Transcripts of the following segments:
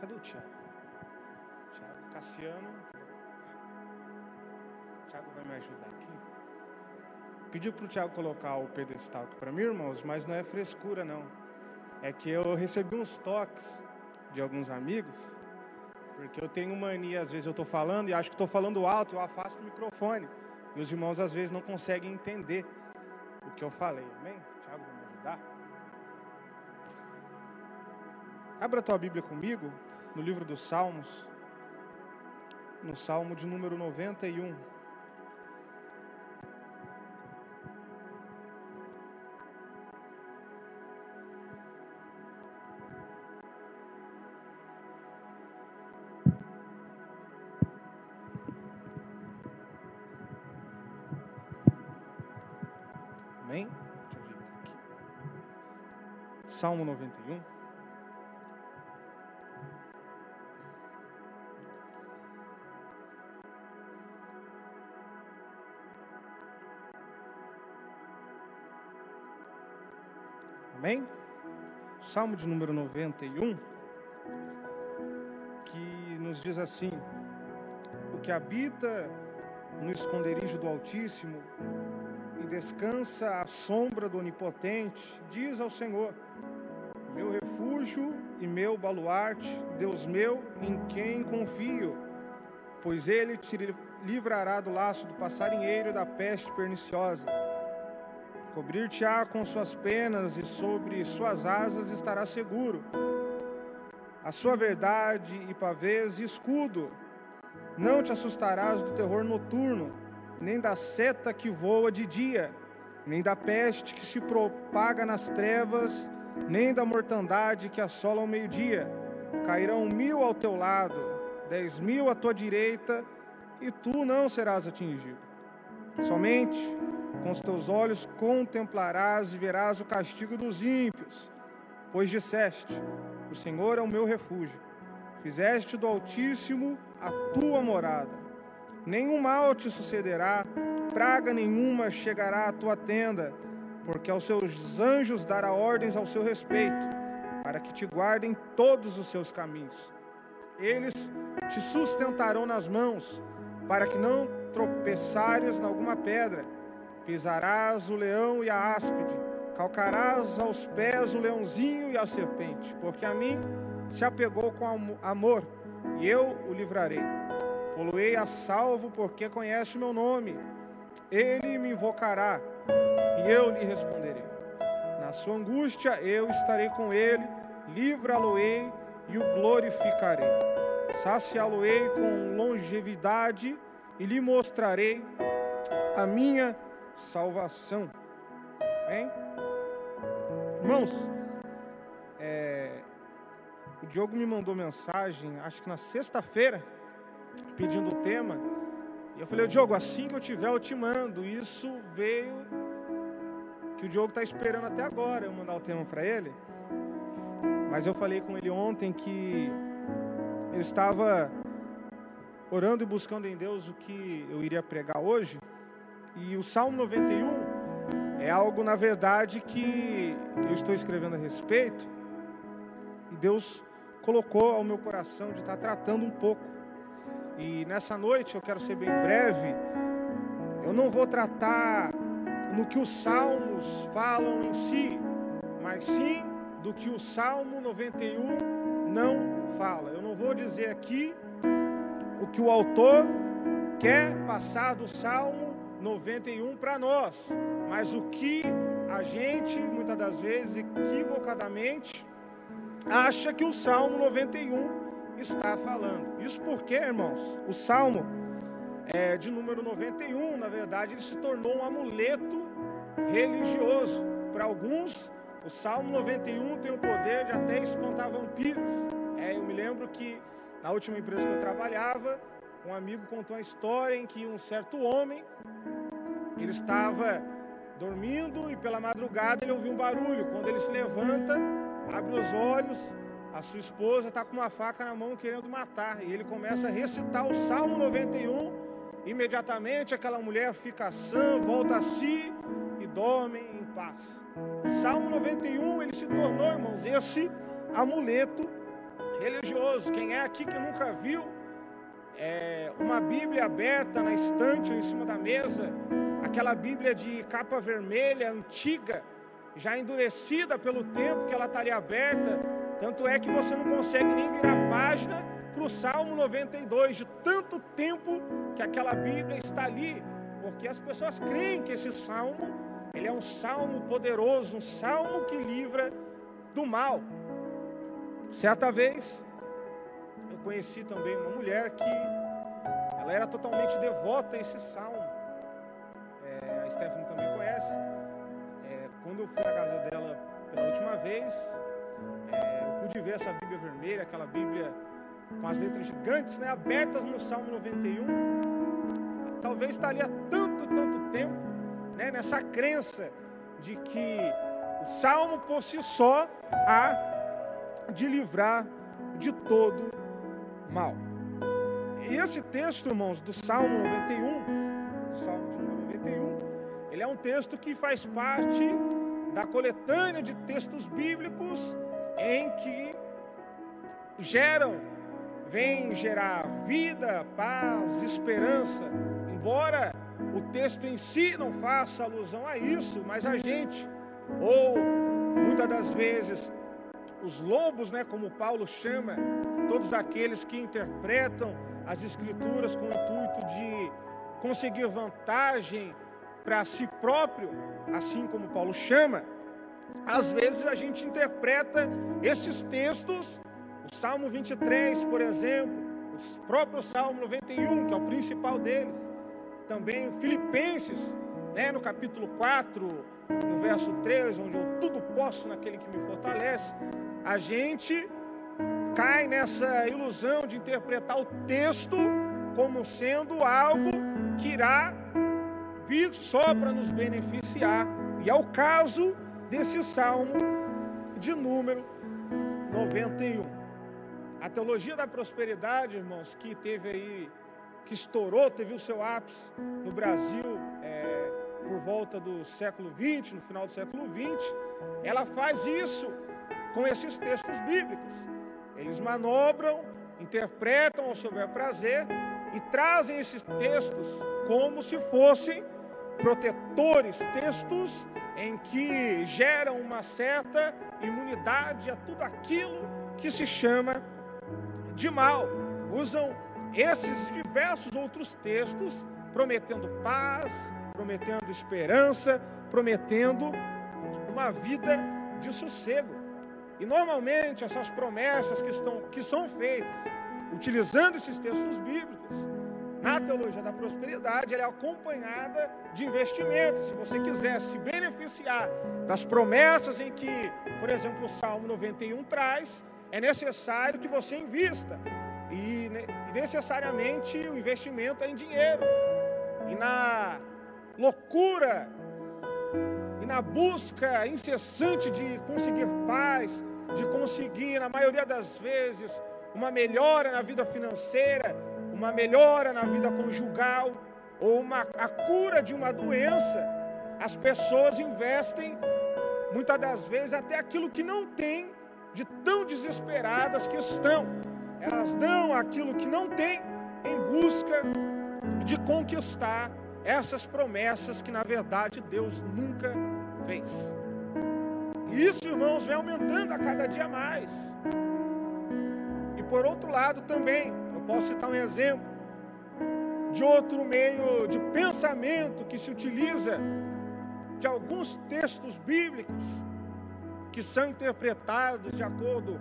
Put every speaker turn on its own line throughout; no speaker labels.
Cadê o Tiago? Tiago Cassiano. O vai me ajudar aqui. Pediu para o Tiago colocar o pedestal aqui para mim, irmãos, mas não é frescura, não. É que eu recebi uns toques de alguns amigos, porque eu tenho mania, às vezes eu estou falando e acho que estou falando alto, eu afasto o microfone. E os irmãos às vezes não conseguem entender o que eu falei. Amém? Tiago vai me ajudar? Abra a tua Bíblia comigo no livro dos Salmos, no Salmo de número 91. Amém? Salmo 91. Amém? Salmo de número 91, que nos diz assim: O que habita no esconderijo do Altíssimo e descansa à sombra do Onipotente, diz ao Senhor: Meu refúgio e meu baluarte, Deus meu, em quem confio, pois ele te livrará do laço do passarinheiro e da peste perniciosa. Cobrir-te-á com suas penas e sobre suas asas estará seguro. A sua verdade e pavês e escudo. Não te assustarás do terror noturno, nem da seta que voa de dia, nem da peste que se propaga nas trevas, nem da mortandade que assola ao meio-dia. Cairão mil ao teu lado, dez mil à tua direita, e tu não serás atingido. Somente com os teus olhos contemplarás e verás o castigo dos ímpios, pois disseste: O Senhor é o meu refúgio. Fizeste do Altíssimo a tua morada. Nenhum mal te sucederá, praga nenhuma chegará à tua tenda, porque aos seus anjos dará ordens ao seu respeito, para que te guardem todos os seus caminhos. Eles te sustentarão nas mãos, para que não tropeçares em alguma pedra pisarás o leão e a áspide, calcarás aos pés o leãozinho e a serpente, porque a mim se apegou com amor, e eu o livrarei. Poluei a salvo, porque conhece o meu nome. Ele me invocará, e eu lhe responderei. Na sua angústia eu estarei com ele, livra-lo-ei e o glorificarei. Saciá-lo-ei com longevidade e lhe mostrarei a minha salvação. Hein? Irmãos, é, o Diogo me mandou mensagem, acho que na sexta-feira, pedindo o tema. E eu falei, Diogo, assim que eu tiver, eu te mando. Isso veio que o Diogo está esperando até agora eu mandar o tema para ele. Mas eu falei com ele ontem que eu estava orando e buscando em Deus o que eu iria pregar hoje. E o Salmo 91 é algo, na verdade, que eu estou escrevendo a respeito. E Deus colocou ao meu coração de estar tratando um pouco. E nessa noite eu quero ser bem breve. Eu não vou tratar no que os salmos falam em si, mas sim do que o Salmo 91 não fala. Eu não vou dizer aqui o que o autor quer passar do Salmo 91 para nós, mas o que a gente, muitas das vezes, equivocadamente, acha que o Salmo 91 está falando. Isso porque, irmãos, o Salmo é, de número 91, na verdade, ele se tornou um amuleto religioso. Para alguns, o Salmo 91 tem o poder de até espantar vampiros. É, eu me lembro que na última empresa que eu trabalhava, um amigo contou uma história em que um certo homem ele estava dormindo e pela madrugada ele ouviu um barulho. Quando ele se levanta, abre os olhos, a sua esposa está com uma faca na mão querendo matar. E ele começa a recitar o Salmo 91. Imediatamente aquela mulher fica sã, volta a si e dorme em paz. Salmo 91 ele se tornou, irmãos, esse amuleto religioso. Quem é aqui que nunca viu é, uma Bíblia aberta na estante ou em cima da mesa, aquela Bíblia de capa vermelha, antiga, já endurecida pelo tempo que ela está ali aberta, tanto é que você não consegue nem virar a página para o Salmo 92, de tanto tempo que aquela Bíblia está ali, porque as pessoas creem que esse salmo, ele é um salmo poderoso, um salmo que livra do mal. Certa vez, conheci também uma mulher que ela era totalmente devota a esse salmo. É, a Stephanie também conhece. É, quando eu fui na casa dela pela última vez, é, eu pude ver essa Bíblia vermelha, aquela Bíblia com as letras gigantes, né, abertas no Salmo 91. Talvez está ali há tanto, tanto tempo, né, nessa crença de que o Salmo por si só há de livrar de todo mal. E esse texto, irmãos, do Salmo 91, Salmo de número 91, ele é um texto que faz parte da coletânea de textos bíblicos em que geram, vem gerar vida, paz, esperança. Embora o texto em si não faça alusão a isso, mas a gente, ou muitas das vezes os lobos, né, como Paulo chama, todos aqueles que interpretam as escrituras com o intuito de conseguir vantagem para si próprio, assim como Paulo chama, às vezes a gente interpreta esses textos, o Salmo 23, por exemplo, o próprio Salmo 91, que é o principal deles, também Filipenses, né, no capítulo 4, no verso 3, onde eu tudo posso naquele que me fortalece, a gente cai nessa ilusão de interpretar o texto como sendo algo que irá vir só para nos beneficiar. E é o caso desse salmo de número 91. A teologia da prosperidade, irmãos, que teve aí, que estourou, teve o seu ápice no Brasil é, por volta do século 20, no final do século 20, ela faz isso com esses textos bíblicos. Eles manobram, interpretam ao seu bel prazer e trazem esses textos como se fossem protetores, textos em que geram uma certa imunidade a tudo aquilo que se chama de mal. Usam esses diversos outros textos prometendo paz, prometendo esperança, prometendo uma vida de sossego. E normalmente essas promessas que, estão, que são feitas, utilizando esses textos bíblicos, na teologia da prosperidade, ela é acompanhada de investimentos. Se você quiser se beneficiar das promessas em que, por exemplo, o Salmo 91 traz, é necessário que você invista. E, e necessariamente o investimento é em dinheiro. E na loucura e na busca incessante de conseguir paz, de conseguir, na maioria das vezes, uma melhora na vida financeira, uma melhora na vida conjugal, ou uma, a cura de uma doença, as pessoas investem, muitas das vezes, até aquilo que não tem, de tão desesperadas que estão. Elas dão aquilo que não tem em busca de conquistar essas promessas que, na verdade, Deus nunca E isso, irmãos, vem aumentando a cada dia mais. E por outro lado também, eu posso citar um exemplo de outro meio de pensamento que se utiliza de alguns textos bíblicos que são interpretados de acordo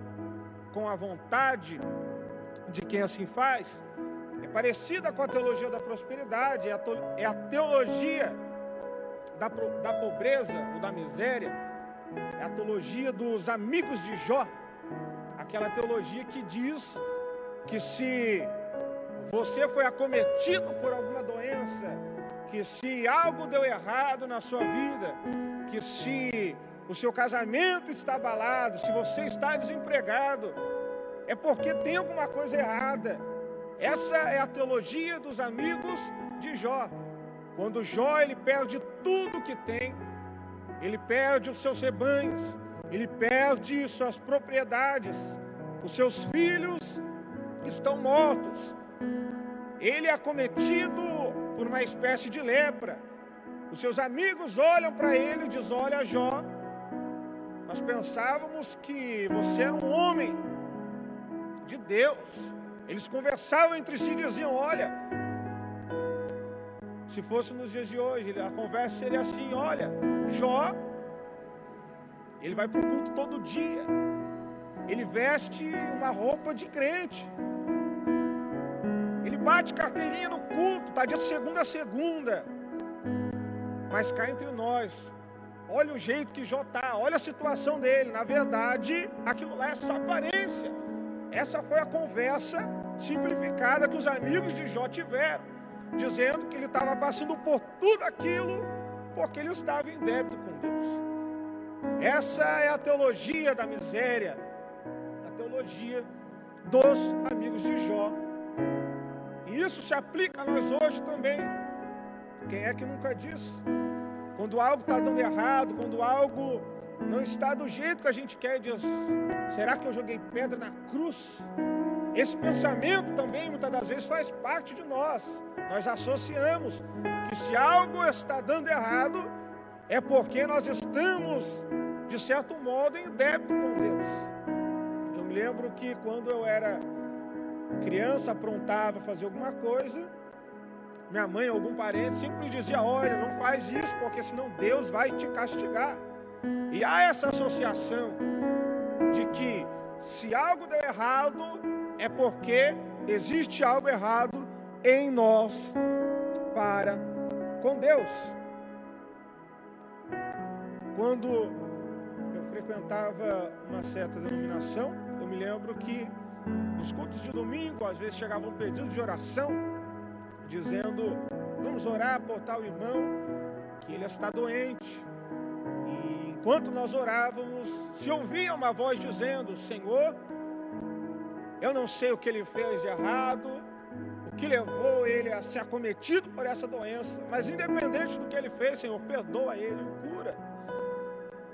com a vontade de quem assim faz, é parecida com a teologia da prosperidade, é a, é teologia da, da pobreza ou da miséria, é a teologia dos amigos de Jó, aquela teologia que diz que se você foi acometido por alguma doença, que se algo deu errado na sua vida, que se o seu casamento está abalado, se você está desempregado, é porque tem alguma coisa errada. Essa é a teologia dos amigos de Jó. Quando Jó ele perde tudo que tem, ele perde os seus rebanhos, ele perde suas propriedades, os seus filhos estão mortos. Ele é acometido por uma espécie de lepra. Os seus amigos olham para ele e dizem: Olha, Jó, nós pensávamos que você era um homem de Deus. Eles conversavam entre si e diziam: Olha, se fosse nos dias de hoje, a conversa seria assim: Olha, Jó, ele vai para o culto todo dia, ele veste uma roupa de crente, ele bate carteirinha no culto, está de segunda a segunda, mas cá entre nós, olha o jeito que Jó está, olha a situação dele, na verdade, aquilo lá é só aparência. Essa foi a conversa simplificada que os amigos de Jó tiveram, dizendo que ele estava passando por tudo aquilo porque ele estava em débito com Deus. Essa é a teologia da miséria, a teologia dos amigos de Jó. E isso se aplica a nós hoje também. Quem é que nunca disse? Quando algo está dando errado, quando algo não está do jeito que a gente quer, diz: será que eu joguei pedra na cruz? Esse pensamento também muitas das vezes faz parte de nós. Nós associamos que se algo está dando errado, é porque nós estamos, de certo modo, em débito com Deus. Eu me lembro que quando eu era criança, aprontava fazer alguma coisa, minha mãe ou algum parente sempre dizia: Olha, não faz isso, porque senão Deus vai te castigar. E há essa associação de que se algo der errado, é porque existe algo errado em nós para com Deus. Quando eu frequentava uma certa denominação, eu me lembro que nos cultos de domingo, às vezes chegavam pedidos de oração, dizendo: Vamos orar por tal irmão, que ele está doente, enquanto nós orávamos, se ouvia uma voz dizendo: Senhor, eu não sei o que ele fez de errado, o que levou ele a ser acometido por essa doença, mas independente do que ele fez, Senhor, perdoa ele e cura.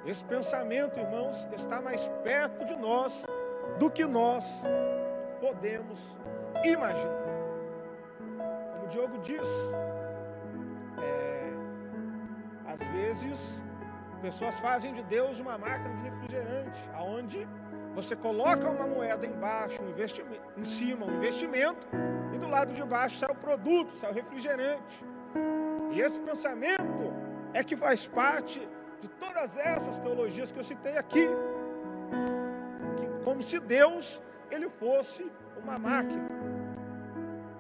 Esse pensamento, irmãos, está mais perto de nós do que nós podemos imaginar. Como o Diogo diz, é, às vezes pessoas fazem de Deus uma máquina de refrigerante, aonde você coloca uma moeda embaixo, um investimento, em cima, um investimento, e do lado de baixo sai o produto, sai o refrigerante. E esse pensamento é que faz parte de todas essas teologias que eu citei aqui. Que, como se Deus ele fosse uma máquina.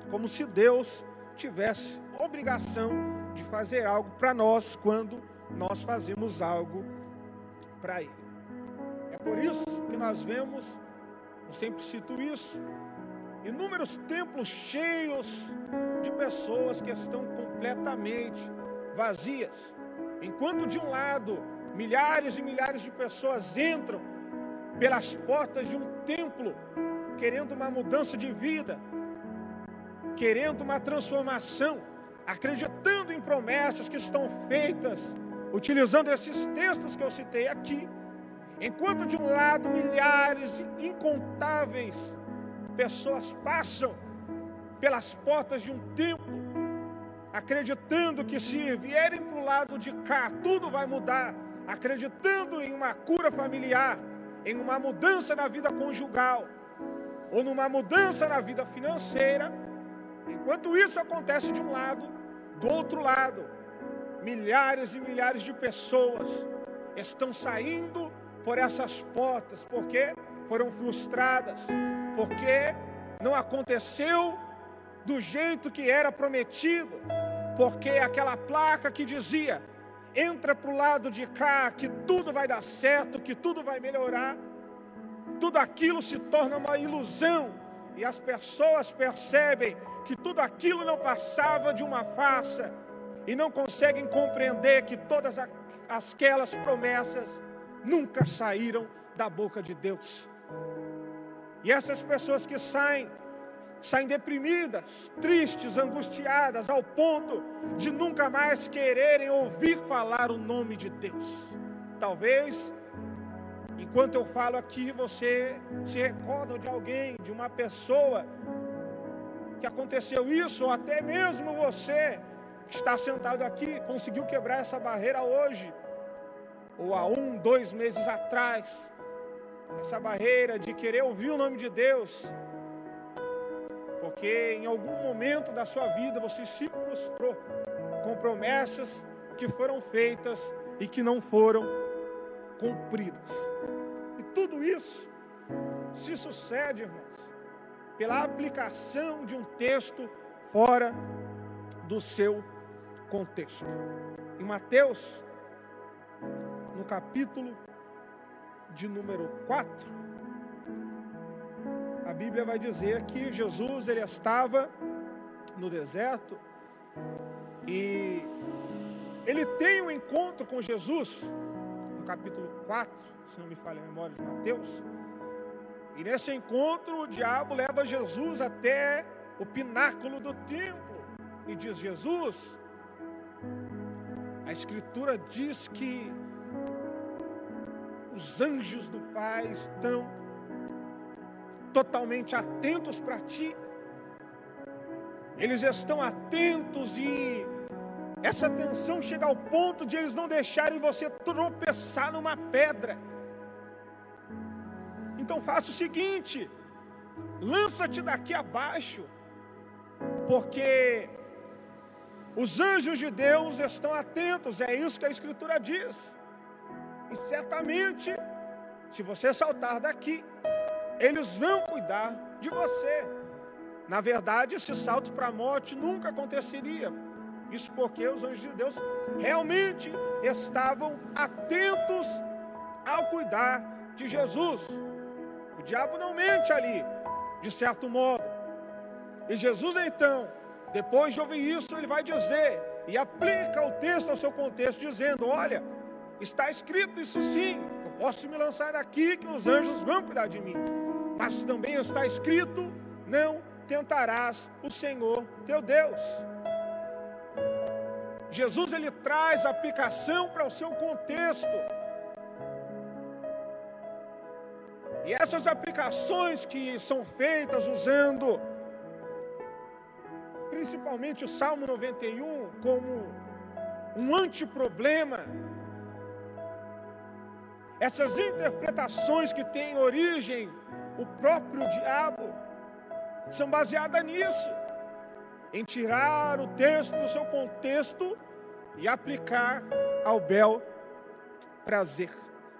Como se Deus tivesse obrigação de fazer algo para nós quando nós fazemos algo para Ele. É por isso que nós vemos, eu sempre cito isso, inúmeros templos cheios de pessoas que estão completamente vazias. Enquanto de um lado, milhares e milhares de pessoas entram pelas portas de um templo, querendo uma mudança de vida, querendo uma transformação, acreditando em promessas que estão feitas utilizando esses textos que eu citei aqui, enquanto de um lado milhares incontáveis pessoas passam pelas portas de um templo, acreditando que se vierem para o lado de cá, tudo vai mudar, acreditando em uma cura familiar, em uma mudança na vida conjugal, ou numa mudança na vida financeira, enquanto isso acontece de um lado, do outro lado, milhares e milhares de pessoas estão saindo por essas portas porque foram frustradas, porque não aconteceu do jeito que era prometido, porque aquela placa que dizia: entra para o lado de cá, que tudo vai dar certo, que tudo vai melhorar, tudo aquilo se torna uma ilusão e as pessoas percebem que tudo aquilo não passava de uma farsa e não conseguem compreender que todas aquelas promessas nunca saíram da boca de Deus. E essas pessoas que saem, saem deprimidas, tristes, angustiadas, ao ponto de nunca mais quererem ouvir falar o nome de Deus. Talvez Enquanto eu falo aqui, você se recorda de alguém, de uma pessoa que aconteceu isso, ou até mesmo você que está sentado aqui, conseguiu quebrar essa barreira hoje, ou há um, dois meses atrás, essa barreira de querer ouvir o nome de Deus, porque em algum momento da sua vida você se prostrou com promessas que foram feitas e que não foram cumpridas. E tudo isso se sucede, irmãos, pela aplicação de um texto fora do seu contexto. Em Mateus, no capítulo de número 4, a Bíblia vai dizer que Jesus ele estava no deserto e ele tem um encontro com Jesus, no capítulo 4, se não me falha a memória de Mateus. E nesse encontro, o diabo leva Jesus até o pináculo do templo e diz: Jesus, a Escritura diz que os anjos do Pai estão totalmente atentos para ti. Eles estão atentos e essa tensão chega ao ponto de eles não deixarem você tropeçar numa pedra. Então faça o seguinte: lança-te daqui abaixo, porque os anjos de Deus estão atentos, é isso que a Escritura diz. E certamente, se você saltar daqui, eles vão cuidar de você. Na verdade, esse salto para a morte nunca aconteceria, isso porque os anjos de Deus realmente estavam atentos ao cuidar de Jesus. O diabo não mente ali, de certo modo. E Jesus então, depois de ouvir isso, ele vai dizer e aplica o texto ao seu contexto, dizendo: Olha, está escrito isso sim, eu posso me lançar aqui que os anjos vão cuidar de mim. Mas também está escrito: Não tentarás o Senhor teu Deus. Jesus ele traz aplicação para o seu contexto. E essas aplicações que são feitas usando principalmente o Salmo 91 como um antiproblema, essas interpretações que têm origem o próprio diabo, são baseadas nisso em tirar o texto do seu contexto e aplicar ao bel prazer.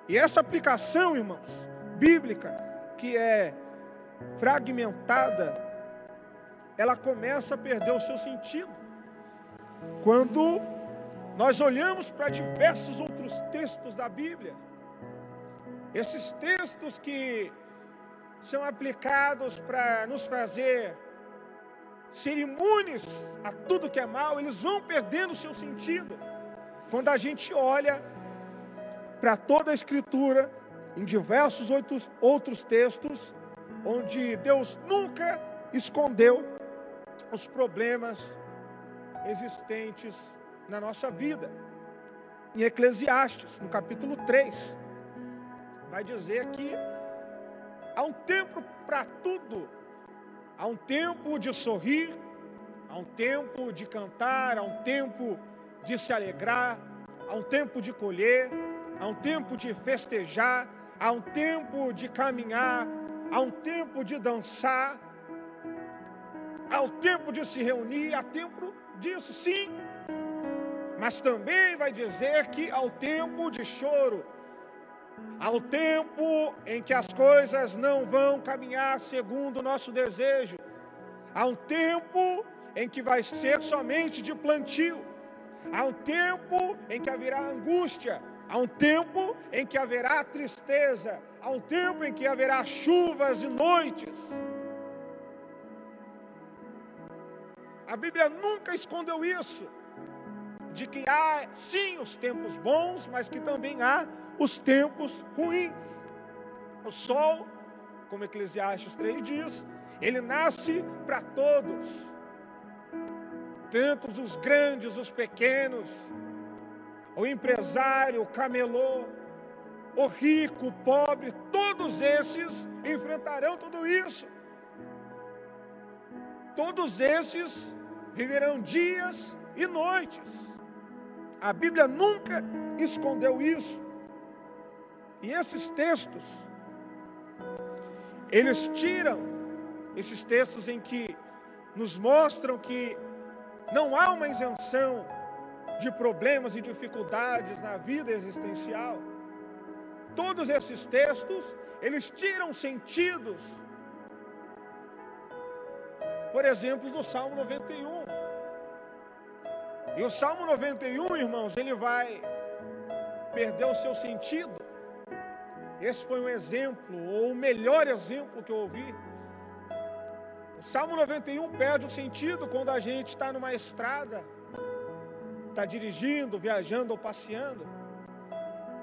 E essa aplicação, irmãos, bíblica, que é fragmentada, ela começa a perder o seu sentido. Quando nós olhamos para diversos outros textos da Bíblia, esses textos que são aplicados para nos fazer ser imunes a tudo que é mal, eles vão perdendo seu sentido. Quando a gente olha para toda a Escritura, em diversos outros, outros textos, onde Deus nunca escondeu os problemas existentes na nossa vida. Em Eclesiastes, no capítulo 3, vai dizer que há um tempo para tudo Há um tempo de sorrir, há um tempo de cantar, há um tempo de se alegrar, há um tempo de colher, há um tempo de festejar, há um tempo de caminhar, há um tempo de dançar, há um tempo de se reunir, há tempo disso, sim. Mas também vai dizer que há o tempo de choro, Há um tempo em que as coisas não vão caminhar segundo o nosso desejo. Há um tempo em que vai ser somente de plantio. Há um tempo em que haverá angústia. Há um tempo em que haverá tristeza. Há um tempo em que haverá chuvas e noites. A Bíblia nunca escondeu isso. De que há sim os tempos bons, mas que também há os tempos ruins. O sol, como Eclesiastes 3 diz, ele nasce para todos, tanto os grandes, os pequenos, o empresário, o camelô, o rico, o pobre, todos esses enfrentarão tudo isso. Todos esses viverão dias e noites. A Bíblia nunca escondeu isso. E esses textos, eles tiram esses textos em que nos mostram que não há uma isenção de problemas e dificuldades na vida existencial. Todos esses textos, eles tiram sentidos. Por exemplo, do Salmo 91. E o Salmo 91, irmãos, ele vai perder o seu sentido. Esse foi um exemplo, ou o melhor exemplo que eu ouvi. O Salmo 91 perde o sentido quando a gente está numa estrada, está dirigindo, viajando ou passeando.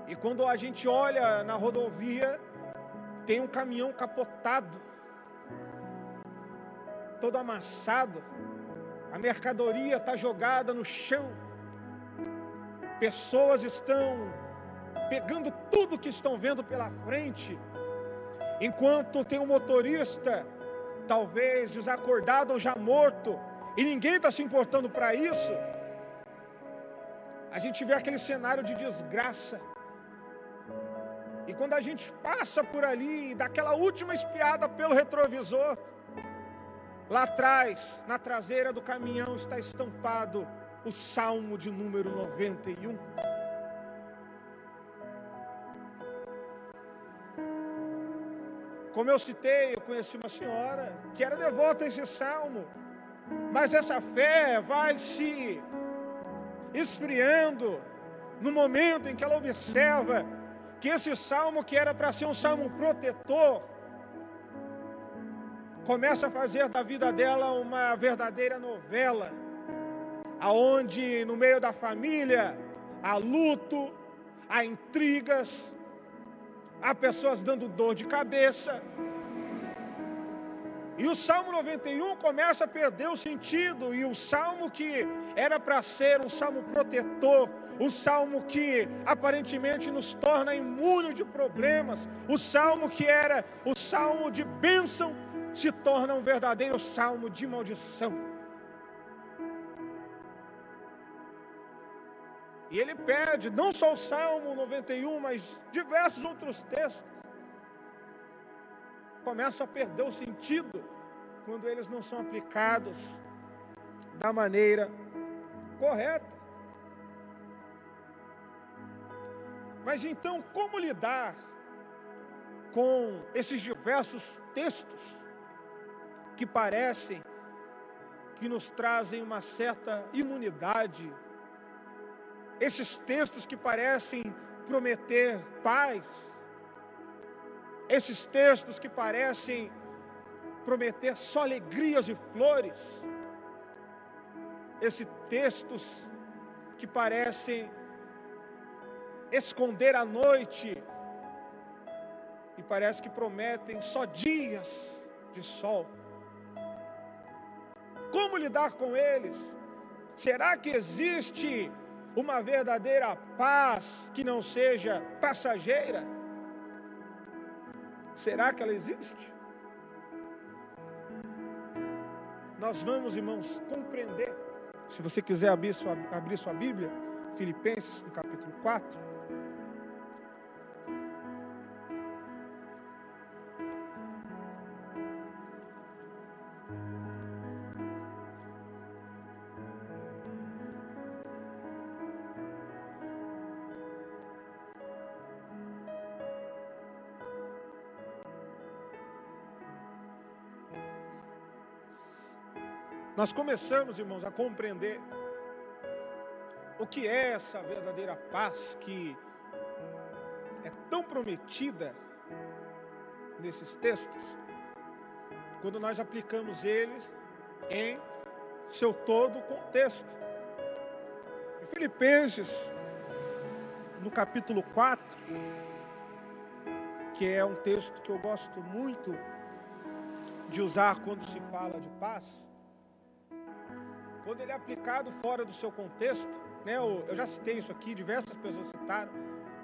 E quando a gente olha na rodovia, tem um caminhão capotado, todo amassado, a mercadoria está jogada no chão, pessoas estão pegando tudo que estão vendo pela frente, enquanto tem um motorista, talvez desacordado ou já morto, e ninguém está se importando para isso. A gente vê aquele cenário de desgraça. E quando a gente passa por ali, daquela última espiada pelo retrovisor, lá atrás, na traseira do caminhão, está estampado o Salmo de número 91. Como eu citei, eu conheci uma senhora que era devota a esse salmo, mas essa fé vai se esfriando no momento em que ela observa que esse salmo, que era para ser um salmo protetor, começa a fazer da vida dela uma verdadeira novela, aonde no meio da família há luto, há intrigas, há pessoas dando dor de cabeça. E o Salmo 91 começa a perder o sentido, e o salmo que era para ser um salmo protetor, o salmo que aparentemente nos torna imune de problemas, o salmo que era o salmo de bênção, se torna um verdadeiro salmo de maldição. E ele pede não só o Salmo 91, mas diversos outros textos. Começam a perder o sentido quando eles não são aplicados da maneira correta. Mas então, como lidar com esses diversos textos que parecem que nos trazem uma certa imunidade, esses textos que parecem prometer paz, esses textos que parecem prometer só alegrias e flores, esses textos que parecem esconder a noite e parece que prometem só dias de sol. Como lidar com eles? Será que existe uma verdadeira paz que não seja passageira? Será que ela existe? Nós vamos, irmãos, compreender. Se você quiser abrir sua, abrir sua Bíblia, Filipenses, no capítulo 4. Nós começamos, irmãos, a compreender o que é essa verdadeira paz que é tão prometida nesses textos, quando nós aplicamos eles em seu todo contexto. Em Filipenses, no capítulo 4, que é um texto que eu gosto muito de usar quando se fala de paz, quando ele é aplicado fora do seu contexto, né, eu, já citei isso aqui, diversas pessoas citaram,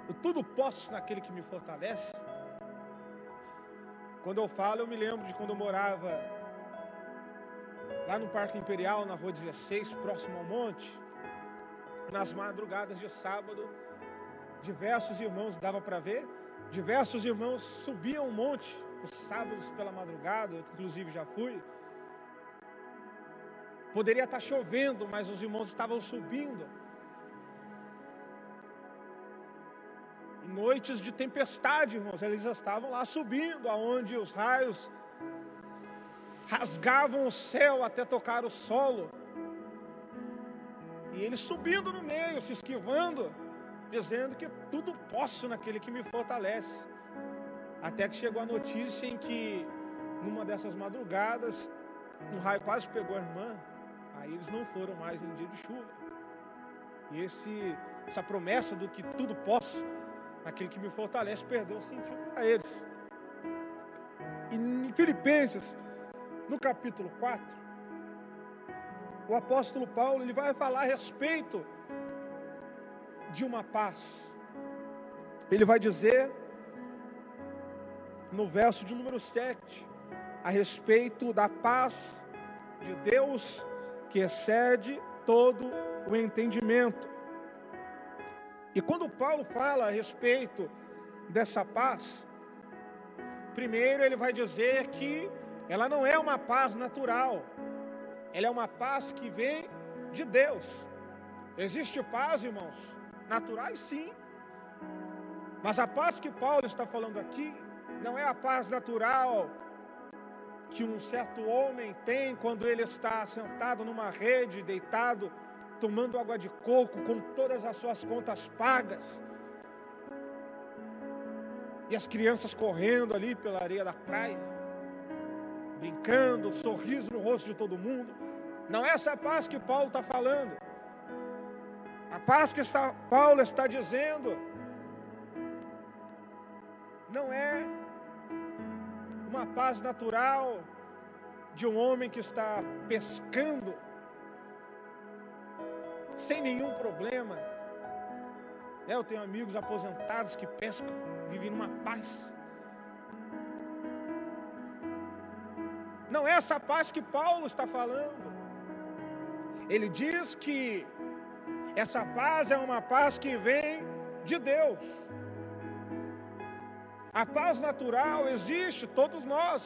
o tudo posso naquele que me fortalece. Quando eu falo, eu me lembro de quando eu morava lá no Parque Imperial, na rua 16, próximo ao monte. Nas madrugadas de sábado, diversos irmãos, dava para ver, diversos irmãos subiam o monte os sábados pela madrugada, eu, inclusive já fui. Poderia estar chovendo, mas os irmãos estavam subindo. Em noites de tempestade, irmãos, eles estavam lá subindo, aonde os raios rasgavam o céu até tocar o solo. E eles subindo no meio, se esquivando, dizendo que tudo posso naquele que me fortalece. Até que chegou a notícia em que, numa dessas madrugadas, um raio quase pegou a irmã. Aí eles não foram mais em dia de chuva. E esse, essa promessa do que tudo posso, naquele que me fortalece, perdeu o sentido para eles. E em Filipenses, no capítulo 4, o apóstolo Paulo ele vai falar a respeito de uma paz. Ele vai dizer no verso de número 7 a respeito da paz de Deus que excede todo o entendimento. E quando Paulo fala a respeito dessa paz, primeiro ele vai dizer que ela não é uma paz natural, ela é uma paz que vem de Deus. Existe paz, irmãos, naturais sim, mas a paz que Paulo está falando aqui não é a paz natural que um certo homem tem quando ele está sentado numa rede, deitado, tomando água de coco, com todas as suas contas pagas. E as crianças correndo ali pela areia da praia, brincando, sorriso no rosto de todo mundo. Não é essa paz que Paulo está falando. A paz que está, Paulo está dizendo não é uma paz natural de um homem que está pescando sem nenhum problema. É, eu tenho amigos aposentados que pescam, vivem numa paz. Não é essa paz que Paulo está falando. Ele diz que essa paz é uma paz que vem de Deus. A paz natural existe, todos nós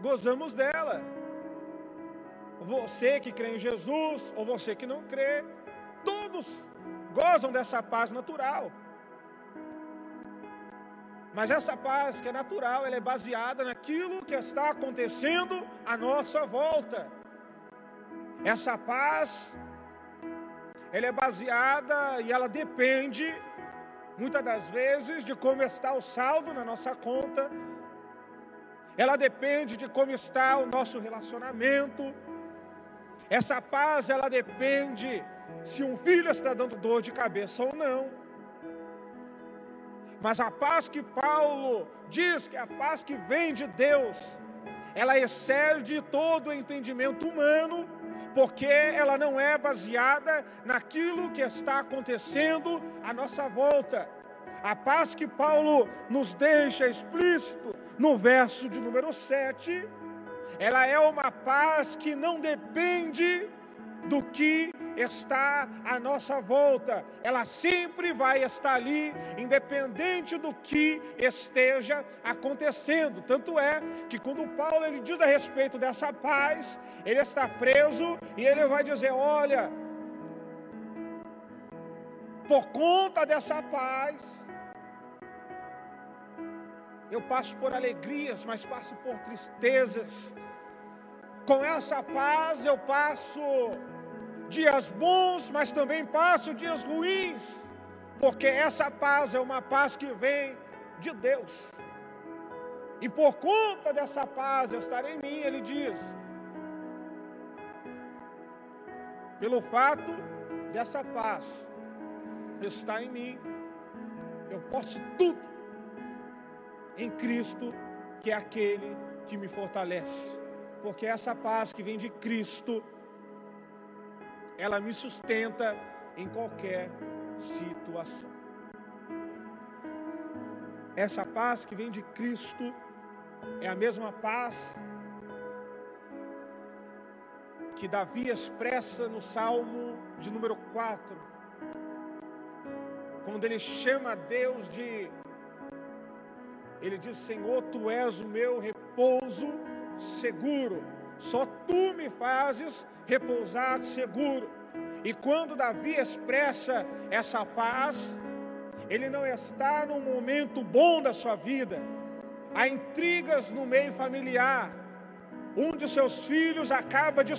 gozamos dela. Você que crê em Jesus, ou você que não crê, todos gozam dessa paz natural. Mas essa paz que é natural, ela é baseada naquilo que está acontecendo à nossa volta. Essa paz, ela é baseada e ela depende muitas das vezes de como está o saldo na nossa conta, ela depende de como está o nosso relacionamento. Essa paz, ela depende se um filho está dando dor de cabeça ou não. Mas a paz que Paulo diz que é a paz que vem de Deus, ela excede todo o entendimento humano porque ela não é baseada naquilo que está acontecendo à nossa volta. A paz que Paulo nos deixa explícito no verso de número 7, ela é uma paz que não depende do que está à nossa volta, ela sempre vai estar ali, independente do que esteja acontecendo. Tanto é que quando Paulo ele diz a respeito dessa paz, ele está preso e ele vai dizer: Olha, por conta dessa paz, eu passo por alegrias, mas passo por tristezas. Com essa paz eu passo dias bons, mas também passo dias ruins, porque essa paz é uma paz que vem de Deus. E por conta dessa paz estar em mim, ele diz, pelo fato dessa paz estar em mim, eu posso tudo em Cristo, que é aquele que me fortalece. Porque essa paz que vem de Cristo ela me sustenta em qualquer situação. Essa paz que vem de Cristo é a mesma paz que Davi expressa no Salmo de número 4, quando ele chama a Deus de. Ele diz: Senhor, tu és o meu repouso seguro, só tu me fazes repousar seguro. E quando Davi expressa essa paz, ele não está num momento bom da sua vida, há intrigas no meio familiar, um de seus filhos acaba de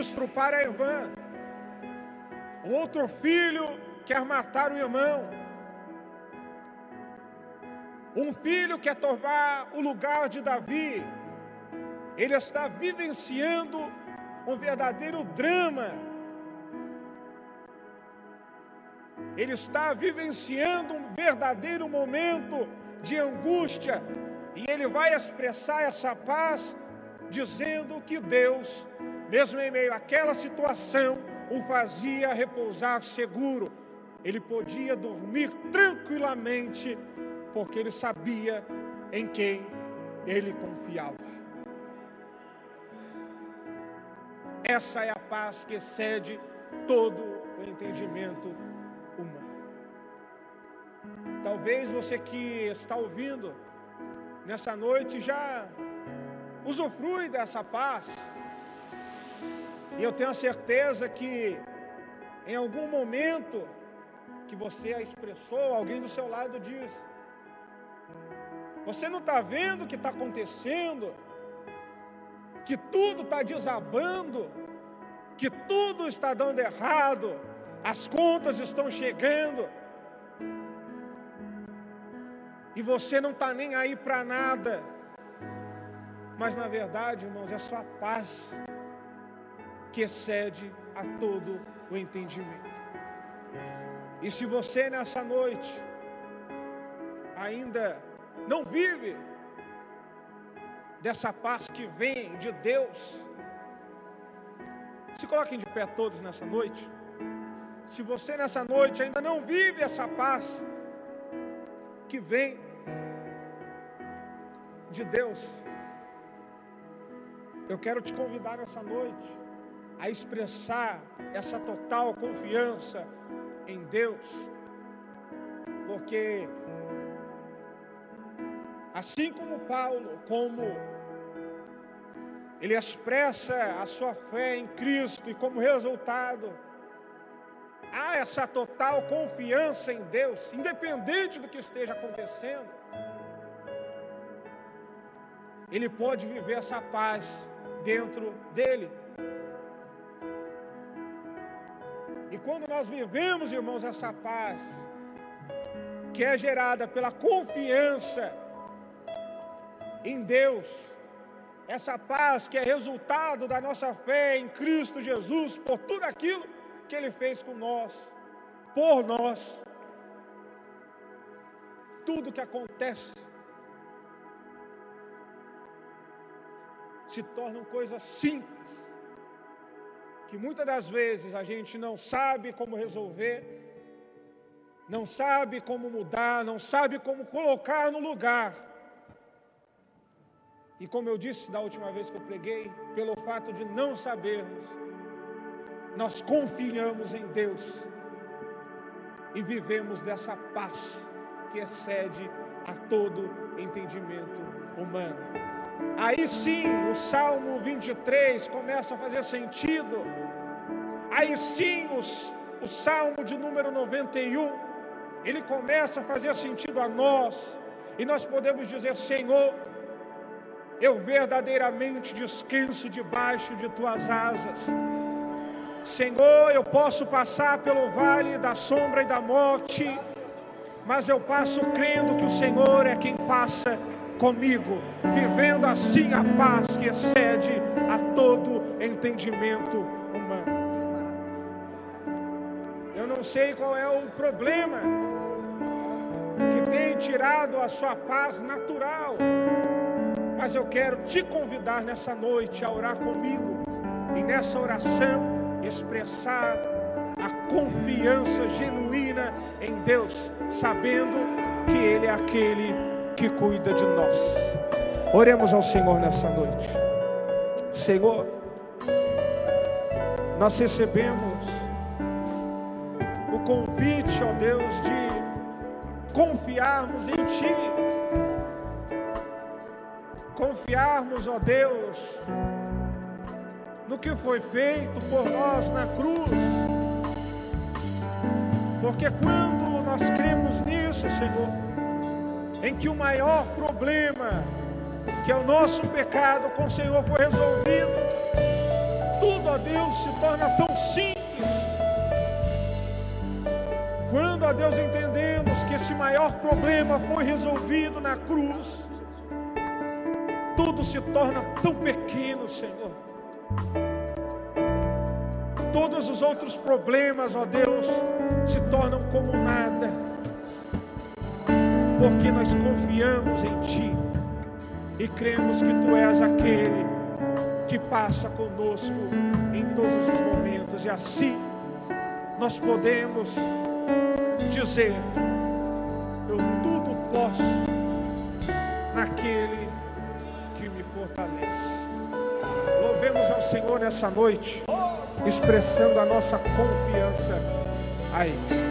estrupar a irmã. O outro filho quer matar o irmão. Um filho quer tomar o lugar de Davi. Ele está vivenciando um verdadeiro drama. Ele está vivenciando um verdadeiro momento de angústia. E ele vai expressar essa paz dizendo que Deus, mesmo em meio àquela situação, o fazia repousar seguro. Ele podia dormir tranquilamente, porque ele sabia em quem ele confiava. Essa é a paz que excede todo o entendimento humano. Talvez você que está ouvindo nessa noite já usufrui dessa paz. E eu tenho a certeza que em algum momento que você a expressou, alguém do seu lado diz: Você não está vendo o que está acontecendo? Que tudo está desabando, que tudo está dando errado, as contas estão chegando, e você não está nem aí para nada. Mas na verdade, irmãos, é só a paz que excede a todo o entendimento. E se você nessa noite ainda não vive dessa paz que vem de Deus, se coloquem de pé todos nessa noite. Se você nessa noite ainda não vive essa paz que vem de Deus, eu quero te convidar nessa noite a expressar essa total confiança em Deus, porque assim como Paulo, como ele expressa a sua fé em Cristo e como resultado, há essa total confiança em Deus, independente do que esteja acontecendo, ele pode viver essa paz dentro dele. E quando nós vivemos, irmãos, essa paz, que é gerada pela confiança em Deus, essa paz que é resultado da nossa fé em Cristo Jesus, por tudo aquilo que Ele fez com nós, por nós, tudo que acontece se tornam coisas simples, que muitas das vezes a gente não sabe como resolver, não sabe como mudar, não sabe como colocar no lugar. E como eu disse da última vez que eu preguei, pelo fato de não sabermos, nós confiamos em Deus e vivemos dessa paz que excede a todo entendimento humano. Aí sim, o Salmo 23 começa a fazer sentido. Aí sim, os, o Salmo de número 91, ele começa a fazer sentido a nós. E nós podemos dizer: Senhor, eu verdadeiramente descanso debaixo de tuas asas. Senhor, eu posso passar pelo vale da sombra e da morte, mas eu passo crendo que o Senhor é quem passa comigo, vivendo assim a paz que excede a todo entendimento humano. Eu não sei qual é o problema que tem tirado a sua paz natural, mas eu quero te convidar nessa noite a orar comigo e nessa oração expressar a confiança genuína em Deus, sabendo que Ele é aquele que cuida de nós. Oremos ao Senhor nessa noite. Senhor, nós recebemos o convite, ó Deus, de confiarmos em Ti. Confiarmos, ó Deus, no que foi feito por nós na cruz. Porque quando nós cremos nisso, Senhor, em que o maior problema, que é o nosso pecado, com o Senhor foi resolvido, tudo, ó Deus, se torna tão simples. Quando, ó Deus, entendemos que esse maior problema foi resolvido na cruz, tudo se torna tão pequeno, Senhor. Todos os outros problemas, ó Deus, se tornam como nada, porque nós confiamos em Ti e cremos que Tu és aquele que passa conosco em todos os momentos, e assim nós podemos dizer: Senhor nessa noite expressando a nossa confiança a Ele.